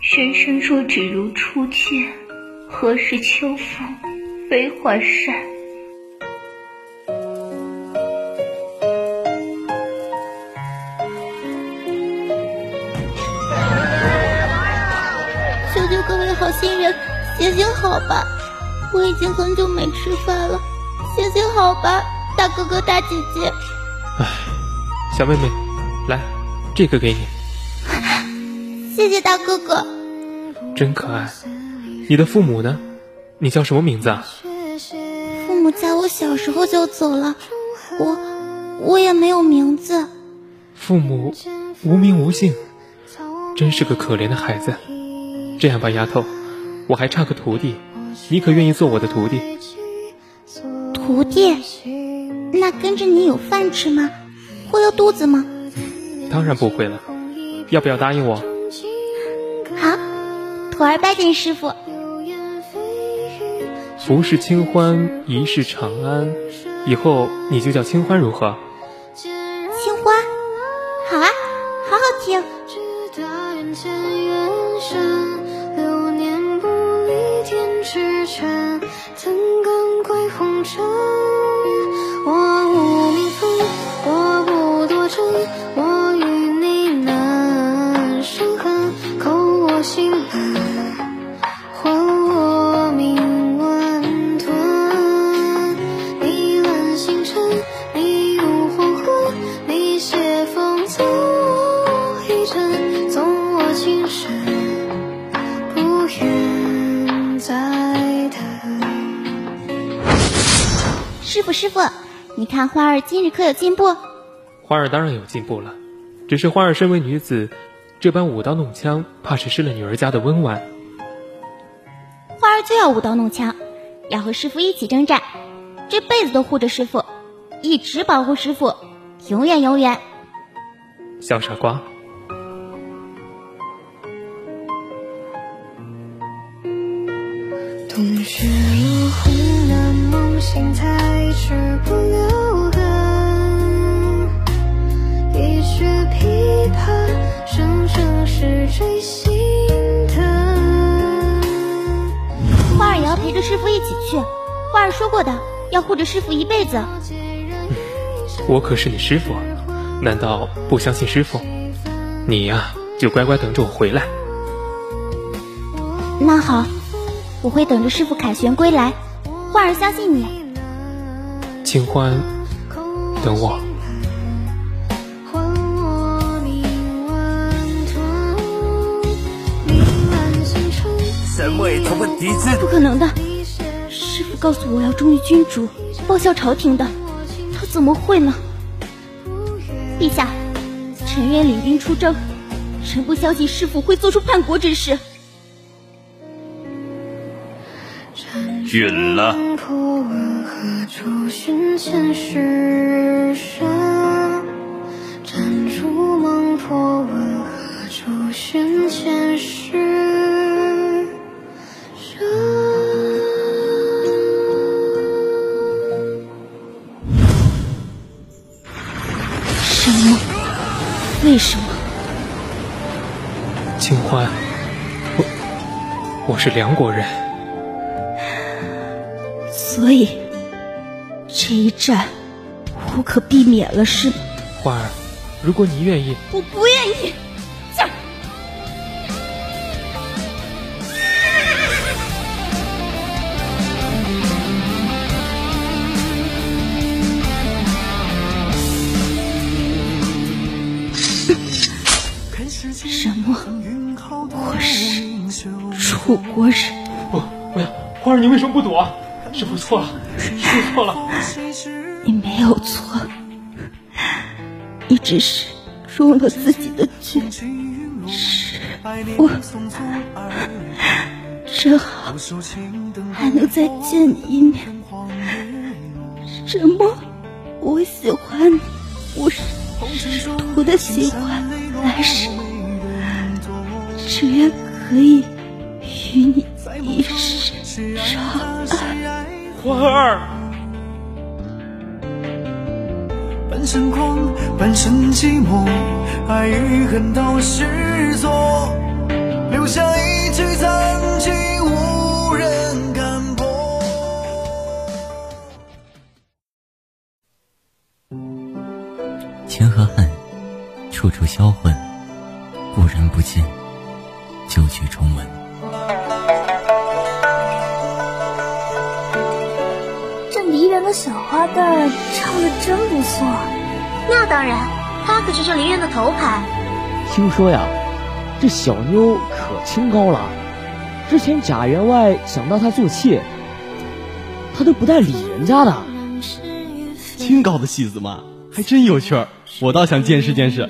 人生若只如初见，何事秋风悲画扇？求求各位好心人，行行好吧！我已经很久没吃饭了，行行好吧，大哥哥大姐姐。唉，小妹妹，来，这个给你。谢谢大哥哥，真可爱。你的父母呢？你叫什么名字啊？父母在我小时候就走了，我我也没有名字。父母无名无姓，真是个可怜的孩子。这样吧，丫头，我还差个徒弟，你可愿意做我的徒弟？徒弟？那跟着你有饭吃吗？会饿肚子吗？当然不会了。要不要答应我？徒儿拜见师傅。福是清欢，一世长安。以后你就叫清欢如何？清欢，好啊，好好听。师傅，师傅，你看花儿今日可有进步？花儿当然有进步了，只是花儿身为女子，这般舞刀弄枪，怕是失了女儿家的温婉。花儿就要舞刀弄枪，要和师傅一起征战，这辈子都护着师傅，一直保护师傅，永远永远。小傻瓜。冬雪落红的梦醒，才知不留痕。一曲琵琶，声声是坠心疼。花儿也要陪着师傅一起去，花儿说过的，要护着师傅一辈子。我可是你师傅，难道不相信师傅？你呀，就乖乖等着我回来。那好。我会等着师傅凯旋归来，花儿相信你。清欢，等我。三位同门弟子，不可能的！师傅告诉我要忠于君主，报效朝廷的，他怎么会呢？陛下，臣愿领兵出征，臣不相信师傅会做出叛国之事。允了。何处寻前世？生斩烛梦破，问何处寻前世？生什么？为什么？清欢，我我是梁国人，所以。这一战无可避免了，是吗？花儿，如果你愿意，我不愿意。什么？我是楚国人？不，不要！花儿，你为什么不躲？师傅错了，师傅错了。你没有错，你只是中了自己的计。是我正好还能再见你一面。什么？我喜欢你，我是师徒的喜欢，来世只愿可以与你一世长安。我和二半生狂，半生寂寞，爱与恨都是错，留下一句：曾经无人敢破。情和恨处处销魂，故人不见，旧曲重温。的小花旦唱的真不错，那当然，她可是这梨园的头牌。听说呀，这小妞可清高了。之前贾员外想让她做妾，她都不带理人家的。清高的戏子嘛，还真有趣儿，我倒想见识见识。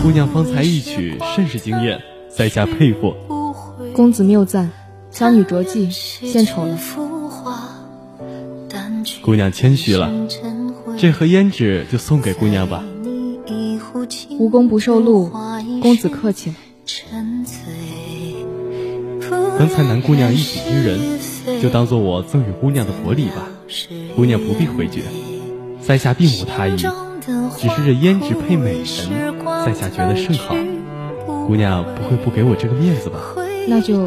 姑娘方才一曲，甚是惊艳，在下佩服。公子谬赞，小女着记，献丑了。姑娘谦虚了，这盒胭脂就送给姑娘吧。无功不受禄，公子客气了。刚才南姑娘一举一人，就当做我赠与姑娘的薄礼吧。姑娘不必回绝，在下并无他意，只是这胭脂配美人，在下觉得甚好。姑娘不会不给我这个面子吧？那就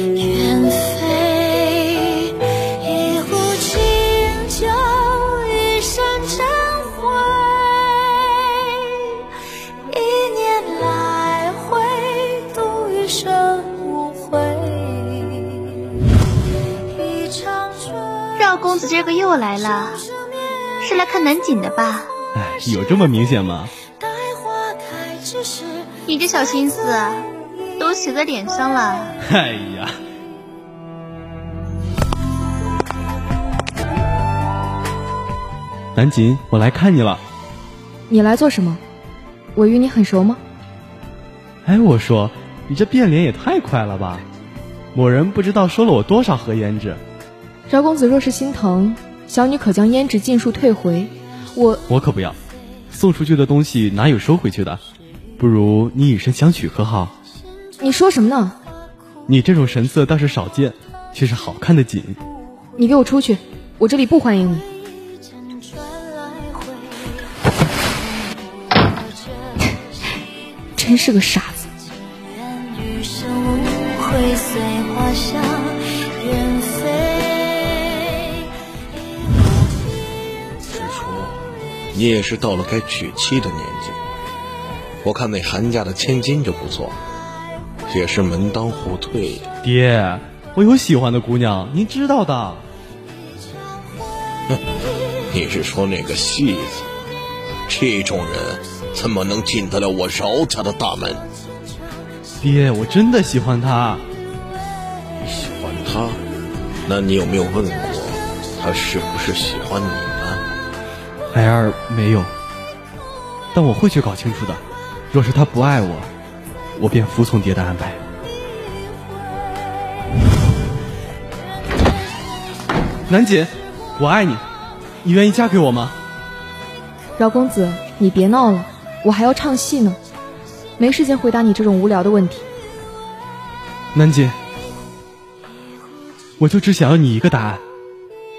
公子这个又来了，是来看南锦的吧？哎，有这么明显吗？你这小心思都写在脸上了。哎呀，南锦，我来看你了。你来做什么？我与你很熟吗？哎，我说，你这变脸也太快了吧！某人不知道收了我多少盒胭脂。饶公子若是心疼，小女可将胭脂尽数退回。我我可不要，送出去的东西哪有收回去的？不如你以身相许，可好？你说什么呢？你这种神色倒是少见，却是好看的紧。你给我出去，我这里不欢迎你。真是个傻子。你也是到了该娶妻的年纪，我看那韩家的千金就不错，也是门当户对。爹，我有喜欢的姑娘，您知道的。哼，你是说那个戏子？这种人怎么能进得了我饶家的大门？爹，我真的喜欢他。你喜欢他？那你有没有问过他是不是喜欢你？孩儿没有，但我会去搞清楚的。若是他不爱我，我便服从爹的安排。南锦，我爱你，你愿意嫁给我吗？饶公子，你别闹了，我还要唱戏呢，没时间回答你这种无聊的问题。南锦，我就只想要你一个答案，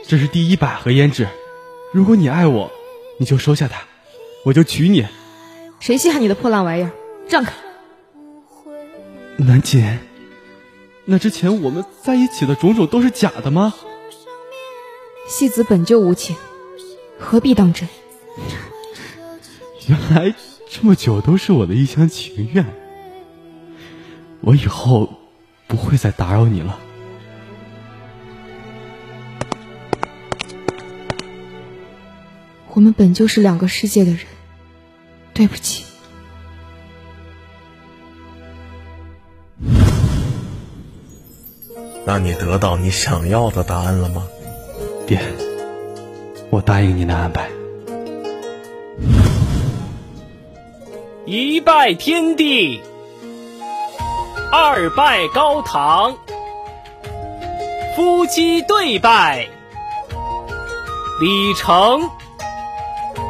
这是第一百盒胭脂，如果你爱我。你就收下他，我就娶你。谁稀罕你的破烂玩意儿？让开！南锦，那之前我们在一起的种种都是假的吗？戏子本就无情，何必当真？原来这么久都是我的一厢情愿。我以后不会再打扰你了。我们本就是两个世界的人，对不起。那你得到你想要的答案了吗？爹，我答应您的安排。一拜天地，二拜高堂，夫妻对拜，礼成。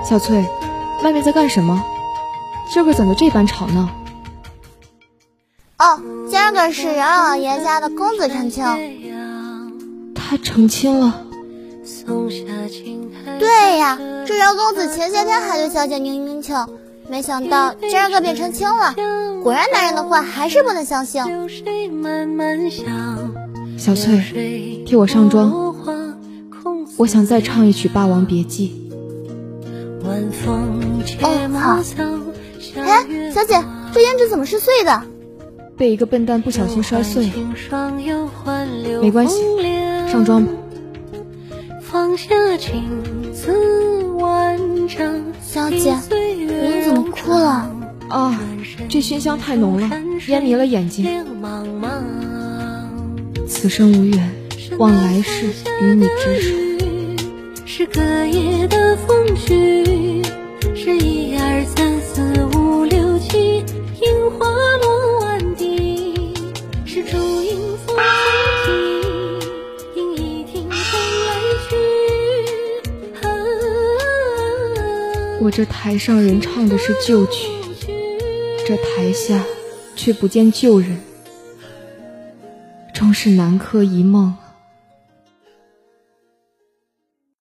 小翠，外面在干什么？今儿个怎么这般吵闹？哦，今儿个是杨老爷家的公子成亲。他成亲了？对呀，这杨公子前些天还对小姐宁宁情，没想到今儿个变成亲了。果然，男人的话还是不能相信。小翠，替我上妆，我想再唱一曲《霸王别姬》。哎，小姐，这胭脂怎么是碎的？被一个笨蛋不小心摔碎了。没关系，上妆吧。小姐，您怎么哭了？啊，这熏香太浓了，烟迷了眼睛。此生无缘，望来世与你执手。是隔夜的风絮，是一二三四五六七，樱花落完地，是烛影风送尽，应一听风来去。我这台上人唱的是旧曲，这台下却不见旧人，终是南柯一梦。